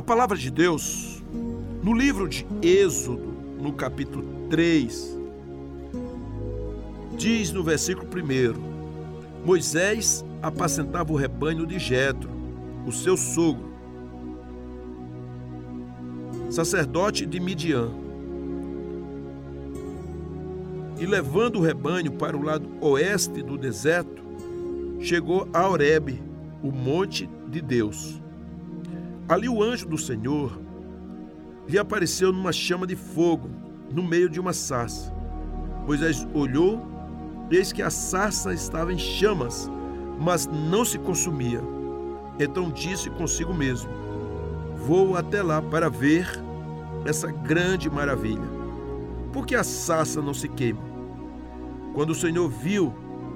A palavra de Deus, no livro de Êxodo, no capítulo 3, diz no versículo 1: Moisés apacentava o rebanho de Jetro, o seu sogro, sacerdote de Midian. E levando o rebanho para o lado oeste do deserto, chegou a Horebe, o monte de Deus. Ali o anjo do Senhor lhe apareceu numa chama de fogo, no meio de uma sarça. Moisés olhou, eis que a sarça estava em chamas, mas não se consumia. Então disse consigo mesmo: Vou até lá para ver essa grande maravilha. Por que a sarça não se queima? Quando o Senhor viu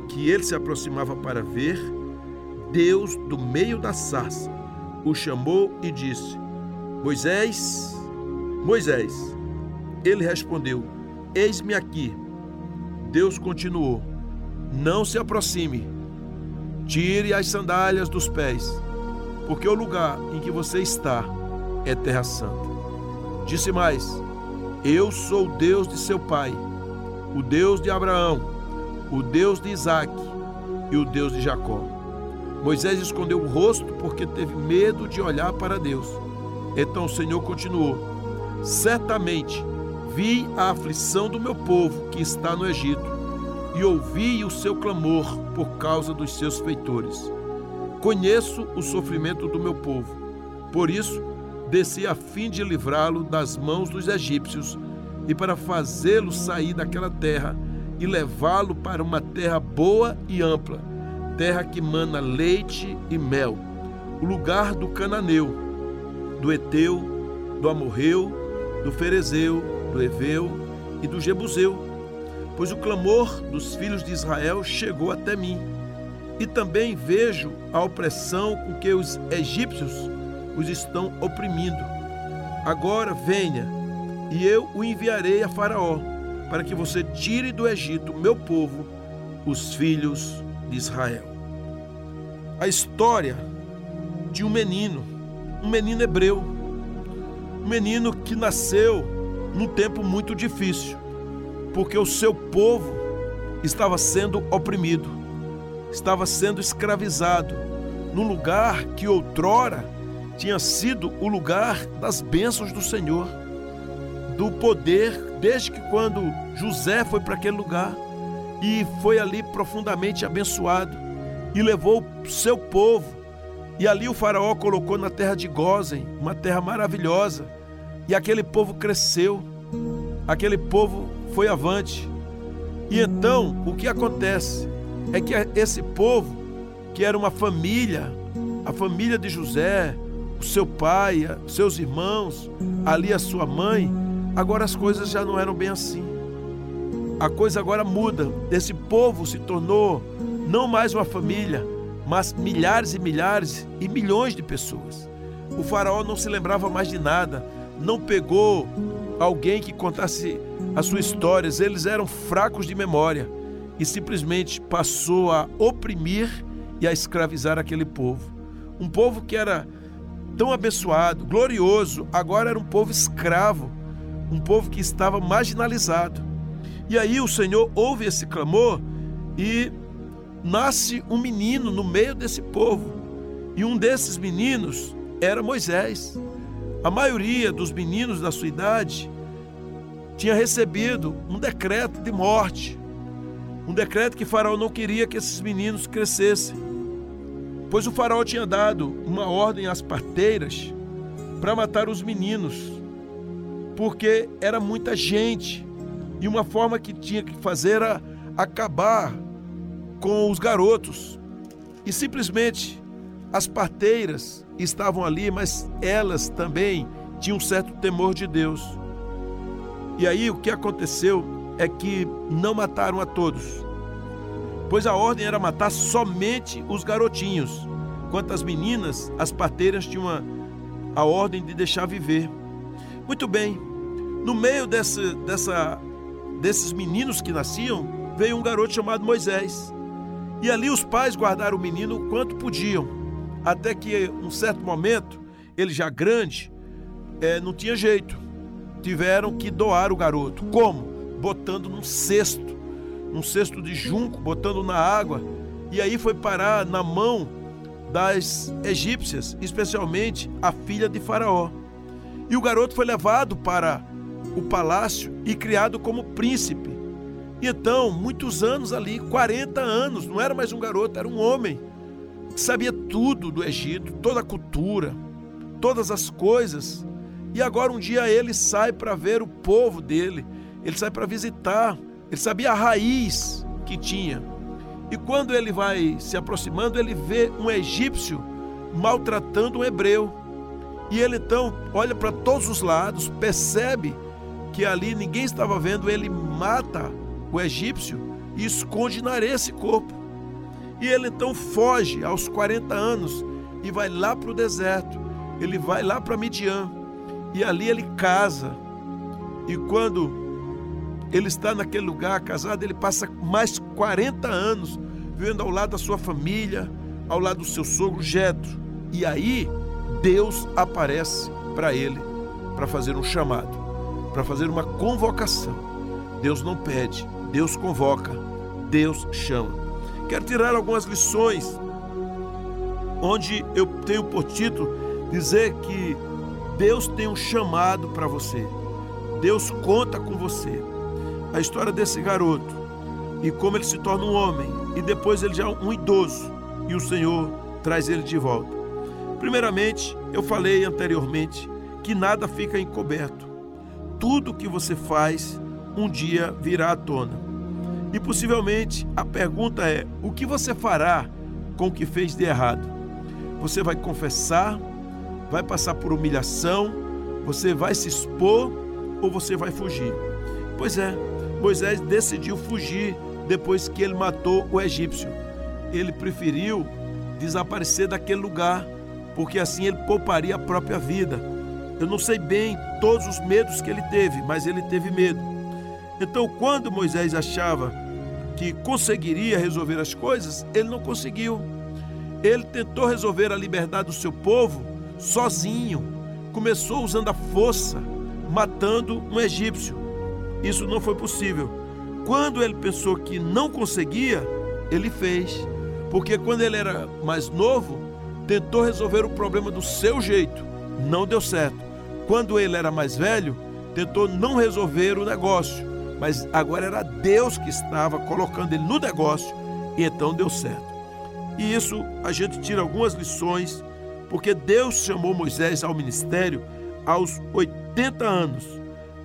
que ele se aproximava para ver, Deus, do meio da sarça, o chamou e disse: Moisés, Moisés. Ele respondeu: Eis-me aqui. Deus continuou: Não se aproxime. Tire as sandálias dos pés, porque o lugar em que você está é terra santa. Disse mais: Eu sou o Deus de seu pai, o Deus de Abraão, o Deus de Isaque e o Deus de Jacó. Moisés escondeu o rosto porque teve medo de olhar para Deus. Então o Senhor continuou: Certamente vi a aflição do meu povo que está no Egito e ouvi o seu clamor por causa dos seus feitores. Conheço o sofrimento do meu povo. Por isso, desci a fim de livrá-lo das mãos dos egípcios e para fazê-lo sair daquela terra e levá-lo para uma terra boa e ampla terra que mana leite e mel, o lugar do cananeu, do Eteu, do Amorreu, do Ferezeu, do Eveu e do Jebuseu, pois o clamor dos filhos de Israel chegou até mim. E também vejo a opressão com que os egípcios os estão oprimindo. Agora venha, e eu o enviarei a Faraó, para que você tire do Egito, meu povo, os filhos de Israel. A história de um menino, um menino hebreu, um menino que nasceu num tempo muito difícil, porque o seu povo estava sendo oprimido, estava sendo escravizado, num lugar que outrora tinha sido o lugar das bênçãos do Senhor, do poder, desde que quando José foi para aquele lugar e foi ali profundamente abençoado e levou seu povo. E ali o faraó colocou na terra de Gozen, uma terra maravilhosa, e aquele povo cresceu. Aquele povo foi avante. E então, o que acontece é que esse povo, que era uma família, a família de José, o seu pai, seus irmãos, ali a sua mãe, agora as coisas já não eram bem assim. A coisa agora muda. Esse povo se tornou não mais uma família, mas milhares e milhares e milhões de pessoas. O faraó não se lembrava mais de nada, não pegou alguém que contasse as suas histórias, eles eram fracos de memória e simplesmente passou a oprimir e a escravizar aquele povo. Um povo que era tão abençoado, glorioso, agora era um povo escravo, um povo que estava marginalizado. E aí o Senhor ouve esse clamor e nasce um menino no meio desse povo. E um desses meninos era Moisés. A maioria dos meninos da sua idade tinha recebido um decreto de morte. Um decreto que Faraó não queria que esses meninos crescessem. Pois o Faraó tinha dado uma ordem às parteiras para matar os meninos, porque era muita gente. E uma forma que tinha que fazer era acabar com os garotos. E simplesmente as parteiras estavam ali, mas elas também tinham um certo temor de Deus. E aí o que aconteceu é que não mataram a todos, pois a ordem era matar somente os garotinhos. Quanto às meninas, as parteiras tinham a, ordem de deixar viver. Muito bem, no meio dessa, dessa, desses meninos que nasciam, veio um garoto chamado Moisés. E ali os pais guardaram o menino quanto podiam, até que um certo momento, ele já grande, é, não tinha jeito. Tiveram que doar o garoto. Como? Botando num cesto, num cesto de junco, botando na água. E aí foi parar na mão das egípcias, especialmente a filha de Faraó. E o garoto foi levado para o palácio e criado como príncipe. E então, muitos anos ali, 40 anos, não era mais um garoto, era um homem que sabia tudo do Egito, toda a cultura, todas as coisas. E agora um dia ele sai para ver o povo dele, ele sai para visitar, ele sabia a raiz que tinha. E quando ele vai se aproximando, ele vê um egípcio maltratando um hebreu. E ele então olha para todos os lados, percebe que ali ninguém estava vendo, ele mata o egípcio e esconde na areia esse corpo. E ele então foge aos 40 anos e vai lá para o deserto. Ele vai lá para Midian e ali ele casa. E quando ele está naquele lugar casado, ele passa mais 40 anos vivendo ao lado da sua família, ao lado do seu sogro Jetro. E aí Deus aparece para ele para fazer um chamado, para fazer uma convocação. Deus não pede, Deus convoca, Deus chama. Quero tirar algumas lições onde eu tenho por título dizer que Deus tem um chamado para você. Deus conta com você a história desse garoto e como ele se torna um homem e depois ele já é um idoso e o Senhor traz ele de volta. Primeiramente, eu falei anteriormente que nada fica encoberto. Tudo que você faz um dia virá à tona. E possivelmente a pergunta é: o que você fará com o que fez de errado? Você vai confessar? Vai passar por humilhação? Você vai se expor ou você vai fugir? Pois é, Moisés decidiu fugir depois que ele matou o egípcio. Ele preferiu desaparecer daquele lugar, porque assim ele pouparia a própria vida. Eu não sei bem todos os medos que ele teve, mas ele teve medo. Então, quando Moisés achava que conseguiria resolver as coisas, ele não conseguiu. Ele tentou resolver a liberdade do seu povo sozinho. Começou usando a força, matando um egípcio. Isso não foi possível. Quando ele pensou que não conseguia, ele fez. Porque quando ele era mais novo, tentou resolver o problema do seu jeito, não deu certo. Quando ele era mais velho, tentou não resolver o negócio, mas agora era Deus que estava colocando ele no negócio e então deu certo. E isso a gente tira algumas lições, porque Deus chamou Moisés ao ministério aos 80 anos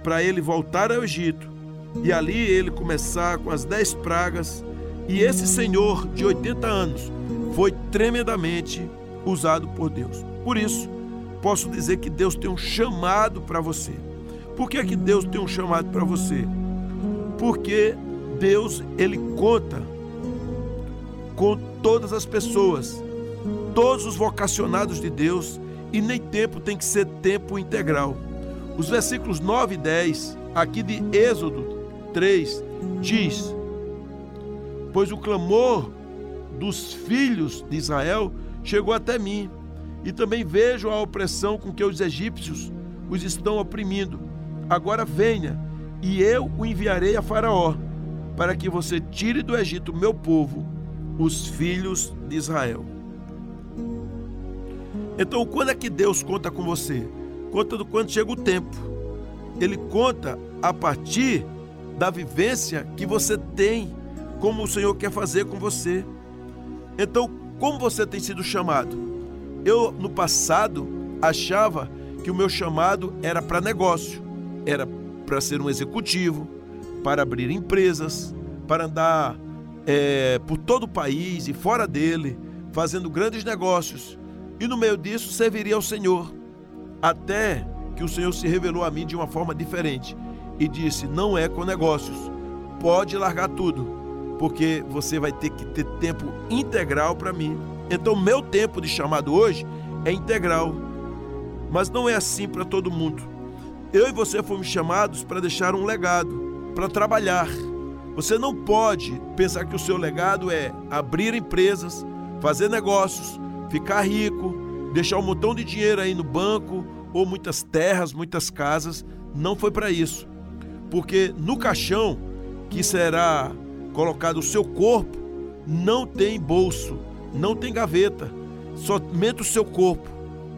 para ele voltar ao Egito e ali ele começar com as dez pragas. E esse senhor de 80 anos foi tremendamente usado por Deus. Por isso, posso dizer que Deus tem um chamado para você. Por que, é que Deus tem um chamado para você? Porque Deus, ele conta com todas as pessoas, todos os vocacionados de Deus, e nem tempo tem que ser tempo integral. Os versículos 9 e 10, aqui de Êxodo 3, diz: Pois o clamor dos filhos de Israel chegou até mim, e também vejo a opressão com que os egípcios os estão oprimindo. Agora venha, e eu o enviarei a Faraó, para que você tire do Egito meu povo, os filhos de Israel. Então, quando é que Deus conta com você? conta do quando chega o tempo. Ele conta a partir da vivência que você tem, como o Senhor quer fazer com você. Então, como você tem sido chamado? Eu, no passado, achava que o meu chamado era para negócio, era para ser um executivo, para abrir empresas, para andar é, por todo o país e fora dele, fazendo grandes negócios. E no meio disso serviria ao Senhor. Até que o Senhor se revelou a mim de uma forma diferente e disse: Não é com negócios, pode largar tudo, porque você vai ter que ter tempo integral para mim. Então, meu tempo de chamado hoje é integral, mas não é assim para todo mundo. Eu e você fomos chamados para deixar um legado, para trabalhar. Você não pode pensar que o seu legado é abrir empresas, fazer negócios, ficar rico, deixar um montão de dinheiro aí no banco ou muitas terras, muitas casas. Não foi para isso. Porque no caixão que será colocado o seu corpo, não tem bolso, não tem gaveta, somente o seu corpo.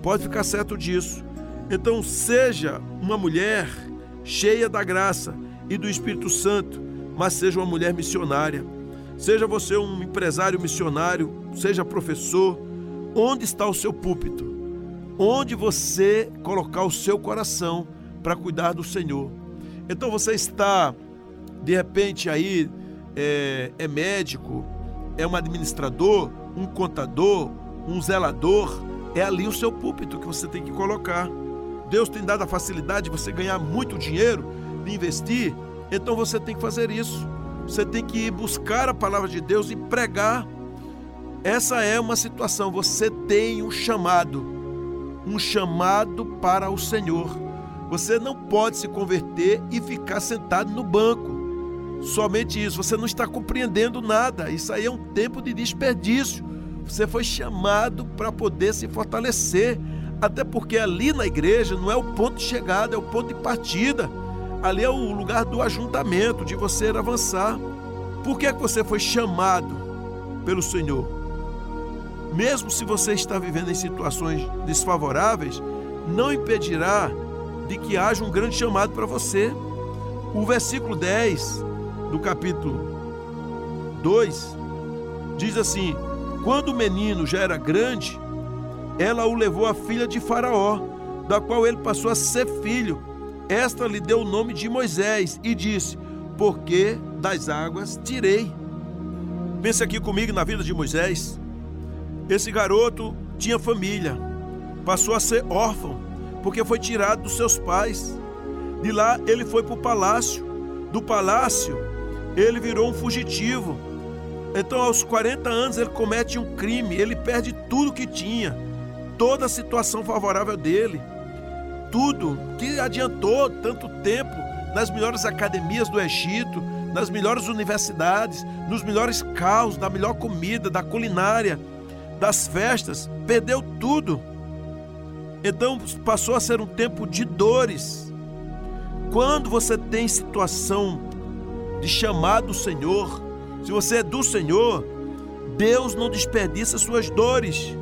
Pode ficar certo disso. Então, seja uma mulher cheia da graça e do Espírito Santo, mas seja uma mulher missionária. Seja você um empresário missionário, seja professor, onde está o seu púlpito? Onde você colocar o seu coração para cuidar do Senhor. Então você está, de repente, aí é, é médico, é um administrador, um contador, um zelador, é ali o seu púlpito que você tem que colocar. Deus tem dado a facilidade de você ganhar muito dinheiro, de investir, então você tem que fazer isso. Você tem que ir buscar a palavra de Deus e pregar. Essa é uma situação, você tem um chamado, um chamado para o Senhor. Você não pode se converter e ficar sentado no banco. Somente isso, você não está compreendendo nada. Isso aí é um tempo de desperdício. Você foi chamado para poder se fortalecer, até porque ali na igreja não é o ponto de chegada, é o ponto de partida. Ali é o lugar do ajuntamento, de você avançar. Por que, é que você foi chamado pelo Senhor? Mesmo se você está vivendo em situações desfavoráveis, não impedirá de que haja um grande chamado para você. O versículo 10 do capítulo 2 diz assim: Quando o menino já era grande, ela o levou à filha de Faraó, da qual ele passou a ser filho. Esta lhe deu o nome de Moisés e disse: Porque das águas tirei. Pense aqui comigo na vida de Moisés. Esse garoto tinha família, passou a ser órfão, porque foi tirado dos seus pais. De lá ele foi para o palácio. Do palácio ele virou um fugitivo. Então, aos 40 anos, ele comete um crime, ele perde tudo que tinha, toda a situação favorável dele, tudo que adiantou tanto tempo nas melhores academias do Egito, nas melhores universidades, nos melhores carros, da melhor comida, da culinária, das festas, perdeu tudo. Então passou a ser um tempo de dores. Quando você tem situação de chamar do Senhor, se você é do Senhor, Deus não desperdiça suas dores,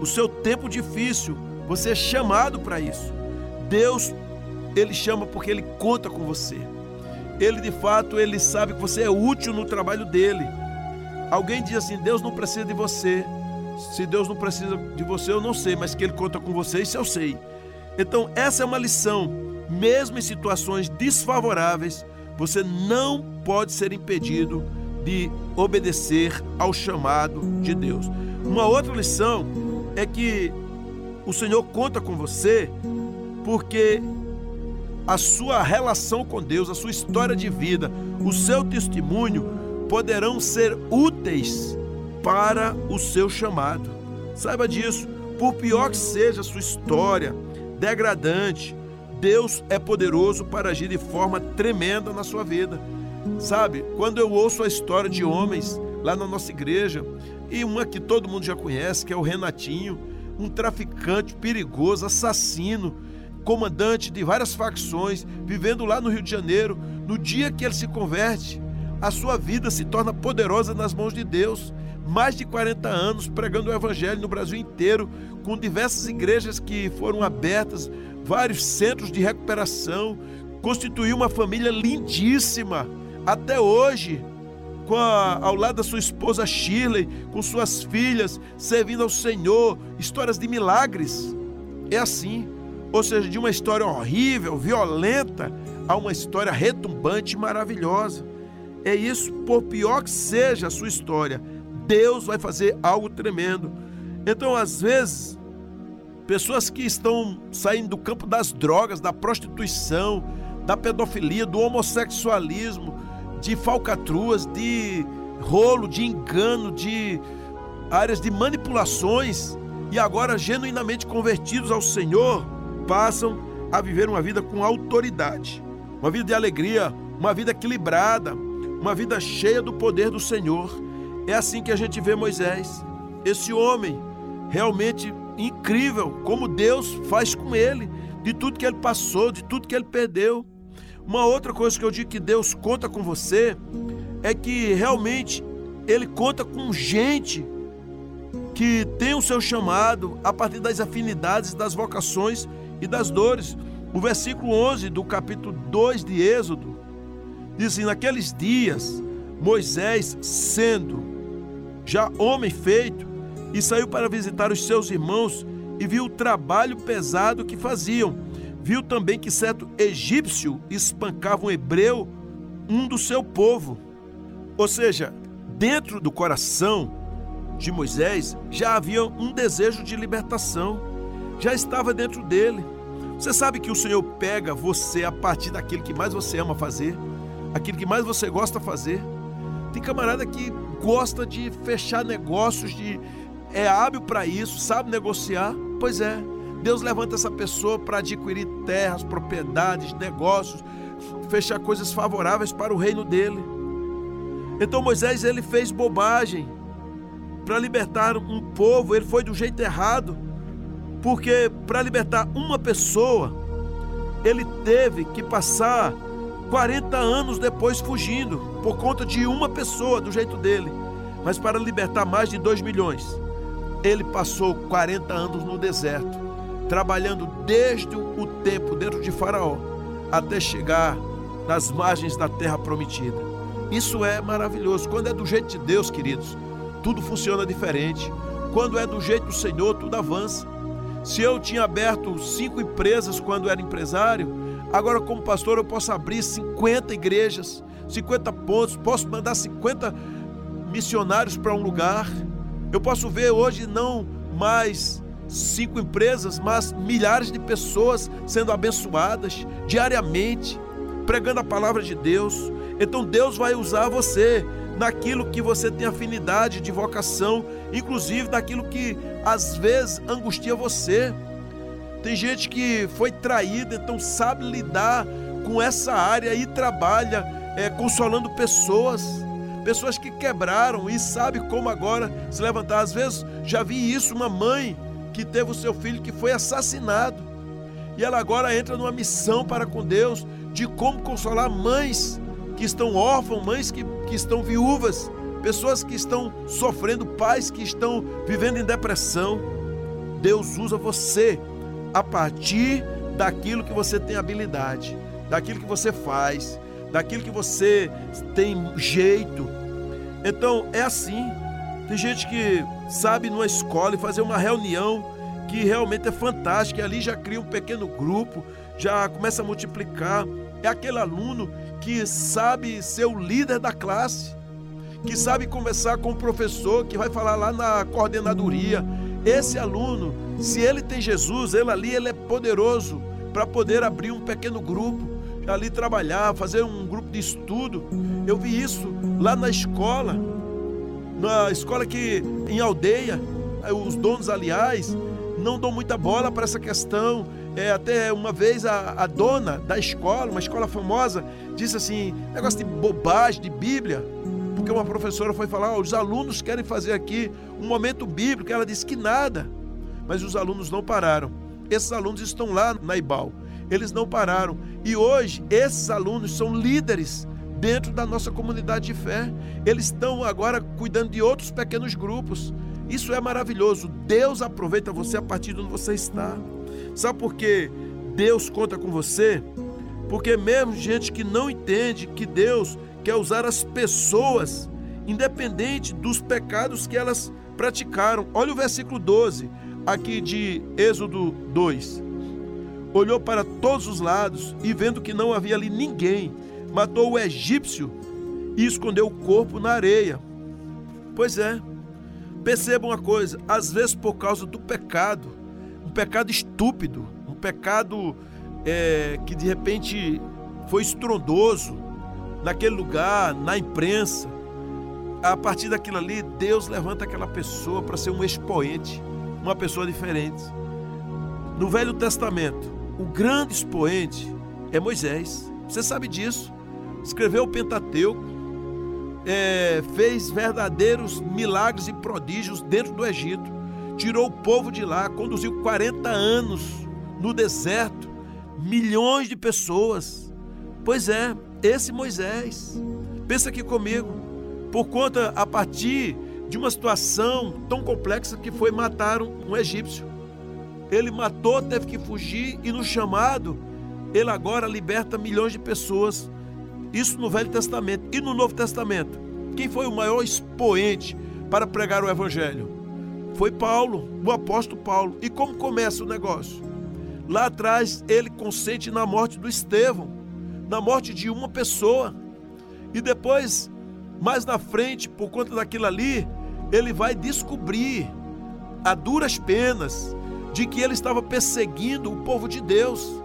o seu tempo difícil, você é chamado para isso. Deus, ele chama porque ele conta com você. Ele de fato, ele sabe que você é útil no trabalho dele. Alguém diz assim: Deus não precisa de você. Se Deus não precisa de você, eu não sei, mas que ele conta com você, isso eu sei. Então, essa é uma lição. Mesmo em situações desfavoráveis, você não pode ser impedido de obedecer ao chamado de Deus. Uma outra lição é que o Senhor conta com você porque a sua relação com Deus, a sua história de vida, o seu testemunho poderão ser úteis para o seu chamado. Saiba disso, por pior que seja a sua história degradante, Deus é poderoso para agir de forma tremenda na sua vida. Sabe, quando eu ouço a história de homens lá na nossa igreja, e uma que todo mundo já conhece, que é o Renatinho, um traficante perigoso, assassino, comandante de várias facções, vivendo lá no Rio de Janeiro, no dia que ele se converte, a sua vida se torna poderosa nas mãos de Deus. Mais de 40 anos pregando o Evangelho no Brasil inteiro, com diversas igrejas que foram abertas, vários centros de recuperação, constituiu uma família lindíssima até hoje, a, ao lado da sua esposa Shirley, com suas filhas, servindo ao Senhor, histórias de milagres. É assim, ou seja, de uma história horrível, violenta, a uma história retumbante e maravilhosa. É isso, por pior que seja a sua história, Deus vai fazer algo tremendo. Então, às vezes, pessoas que estão saindo do campo das drogas, da prostituição, da pedofilia, do homossexualismo, de falcatruas, de rolo, de engano, de áreas de manipulações e agora genuinamente convertidos ao Senhor, passam a viver uma vida com autoridade, uma vida de alegria, uma vida equilibrada, uma vida cheia do poder do Senhor. É assim que a gente vê Moisés. Esse homem realmente incrível como Deus faz com ele, de tudo que ele passou, de tudo que ele perdeu. Uma outra coisa que eu digo que Deus conta com você é que realmente ele conta com gente que tem o seu chamado a partir das afinidades, das vocações e das dores. O versículo 11 do capítulo 2 de Êxodo diz assim: Naqueles dias, Moisés, sendo já homem feito, e saiu para visitar os seus irmãos e viu o trabalho pesado que faziam. Viu também que certo egípcio espancava um hebreu, um do seu povo. Ou seja, dentro do coração de Moisés já havia um desejo de libertação, já estava dentro dele. Você sabe que o Senhor pega você a partir daquilo que mais você ama fazer, aquilo que mais você gosta fazer. Tem camarada que gosta de fechar negócios, de é hábil para isso, sabe negociar. Pois é, Deus levanta essa pessoa para adquirir terras, propriedades, negócios, fechar coisas favoráveis para o reino dele. Então Moisés ele fez bobagem para libertar um povo, ele foi do jeito errado, porque para libertar uma pessoa, ele teve que passar 40 anos depois fugindo, por conta de uma pessoa, do jeito dele. Mas para libertar mais de 2 milhões, ele passou 40 anos no deserto, trabalhando desde o tempo dentro de Faraó até chegar nas margens da terra prometida. Isso é maravilhoso. Quando é do jeito de Deus, queridos, tudo funciona diferente. Quando é do jeito do Senhor, tudo avança. Se eu tinha aberto cinco empresas quando era empresário, agora como pastor eu posso abrir 50 igrejas, 50 pontos, posso mandar 50 missionários para um lugar. Eu posso ver hoje não mais cinco empresas, mas milhares de pessoas sendo abençoadas diariamente, pregando a palavra de Deus. Então Deus vai usar você naquilo que você tem afinidade de vocação, inclusive daquilo que às vezes angustia você. Tem gente que foi traída, então sabe lidar com essa área e trabalha é, consolando pessoas, pessoas que quebraram e sabe como agora se levantar. Às vezes já vi isso, uma mãe que teve o seu filho que foi assassinado e ela agora entra numa missão para com Deus de como consolar mães que estão órfãos, mães que, que estão viúvas, pessoas que estão sofrendo, pais que estão vivendo em depressão. Deus usa você a partir daquilo que você tem habilidade, daquilo que você faz, daquilo que você tem jeito. Então é assim. Tem gente que sabe numa escola e fazer uma reunião que realmente é fantástica, e ali já cria um pequeno grupo, já começa a multiplicar. É aquele aluno que sabe ser o líder da classe, que sabe conversar com o professor, que vai falar lá na coordenadoria. Esse aluno, se ele tem Jesus, ele ali ele é poderoso para poder abrir um pequeno grupo, ali trabalhar, fazer um grupo de estudo. Eu vi isso lá na escola, na escola que em aldeia, os donos, aliás, não dão muita bola para essa questão é, até uma vez a, a, dona da escola, uma escola famosa, disse assim: negócio de bobagem, de Bíblia. Porque uma professora foi falar: oh, os alunos querem fazer aqui um momento bíblico. Ela disse que nada. Mas os alunos não pararam. Esses alunos estão lá na IBAL. Eles não pararam. E hoje, esses alunos são líderes dentro da nossa comunidade de fé. Eles estão agora cuidando de outros pequenos grupos. Isso é maravilhoso. Deus aproveita você a partir de onde você está. Sabe por que Deus conta com você? Porque mesmo gente que não entende que Deus quer usar as pessoas, independente dos pecados que elas praticaram. Olha o versículo 12, aqui de Êxodo 2. Olhou para todos os lados e, vendo que não havia ali ninguém, matou o egípcio e escondeu o corpo na areia. Pois é, perceba uma coisa: às vezes, por causa do pecado, um pecado estúpido, um pecado é, que de repente foi estrondoso naquele lugar, na imprensa. A partir daquilo ali, Deus levanta aquela pessoa para ser um expoente, uma pessoa diferente. No Velho Testamento, o grande expoente é Moisés. Você sabe disso. Escreveu o Pentateuco, é, fez verdadeiros milagres e prodígios dentro do Egito tirou o povo de lá, conduziu 40 anos no deserto, milhões de pessoas. Pois é, esse Moisés. Pensa aqui comigo, por conta a partir de uma situação tão complexa que foi matar um egípcio. Ele matou, teve que fugir e no chamado, ele agora liberta milhões de pessoas. Isso no Velho Testamento e no Novo Testamento. Quem foi o maior expoente para pregar o evangelho? Foi Paulo, o apóstolo Paulo. E como começa o negócio? Lá atrás ele consente na morte do Estevão, na morte de uma pessoa. E depois, mais na frente, por conta daquilo ali, ele vai descobrir a duras penas de que ele estava perseguindo o povo de Deus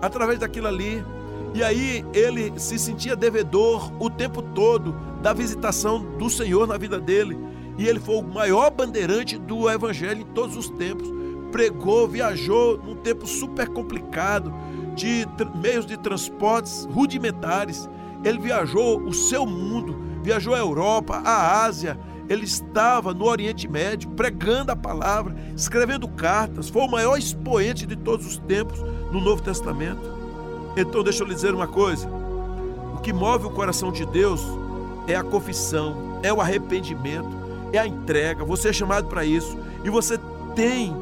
através daquilo ali. E aí ele se sentia devedor o tempo todo da visitação do Senhor na vida dele. E ele foi o maior bandeirante do evangelho em todos os tempos. Pregou, viajou num tempo super complicado, de meios de transportes rudimentares. Ele viajou o seu mundo, viajou a Europa, a Ásia, ele estava no Oriente Médio pregando a palavra, escrevendo cartas, foi o maior expoente de todos os tempos no Novo Testamento. Então, deixa eu lhe dizer uma coisa: o que move o coração de Deus é a confissão, é o arrependimento, é a entrega. Você é chamado para isso e você tem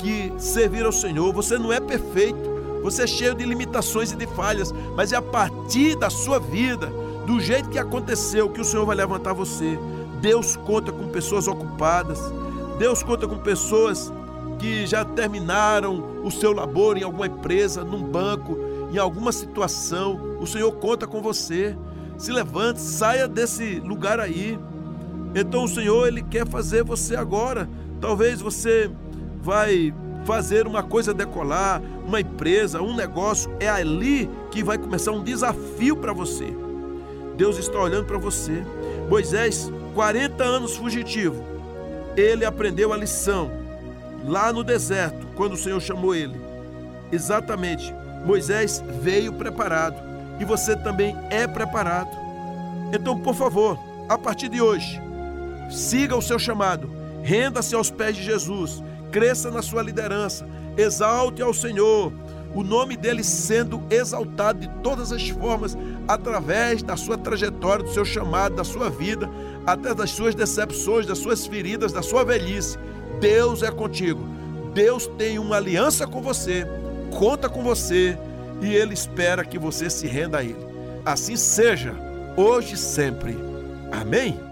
que servir ao Senhor. Você não é perfeito, você é cheio de limitações e de falhas, mas é a partir da sua vida, do jeito que aconteceu, que o Senhor vai levantar você. Deus conta com pessoas ocupadas. Deus conta com pessoas que já terminaram o seu labor em alguma empresa, num banco, em alguma situação. O Senhor conta com você. Se levante, saia desse lugar aí. Então o Senhor ele quer fazer você agora. Talvez você vai fazer uma coisa decolar, uma empresa, um negócio, é ali que vai começar um desafio para você. Deus está olhando para você. Moisés 40 anos fugitivo, ele aprendeu a lição lá no deserto, quando o Senhor chamou ele. Exatamente, Moisés veio preparado e você também é preparado. Então, por favor, a partir de hoje, siga o seu chamado, renda-se aos pés de Jesus, cresça na sua liderança, exalte ao Senhor, o nome dele sendo exaltado de todas as formas através da sua trajetória, do seu chamado, da sua vida, até das suas decepções, das suas feridas, da sua velhice. Deus é contigo. Deus tem uma aliança com você, conta com você e Ele espera que você se renda a Ele. Assim seja, hoje e sempre. Amém?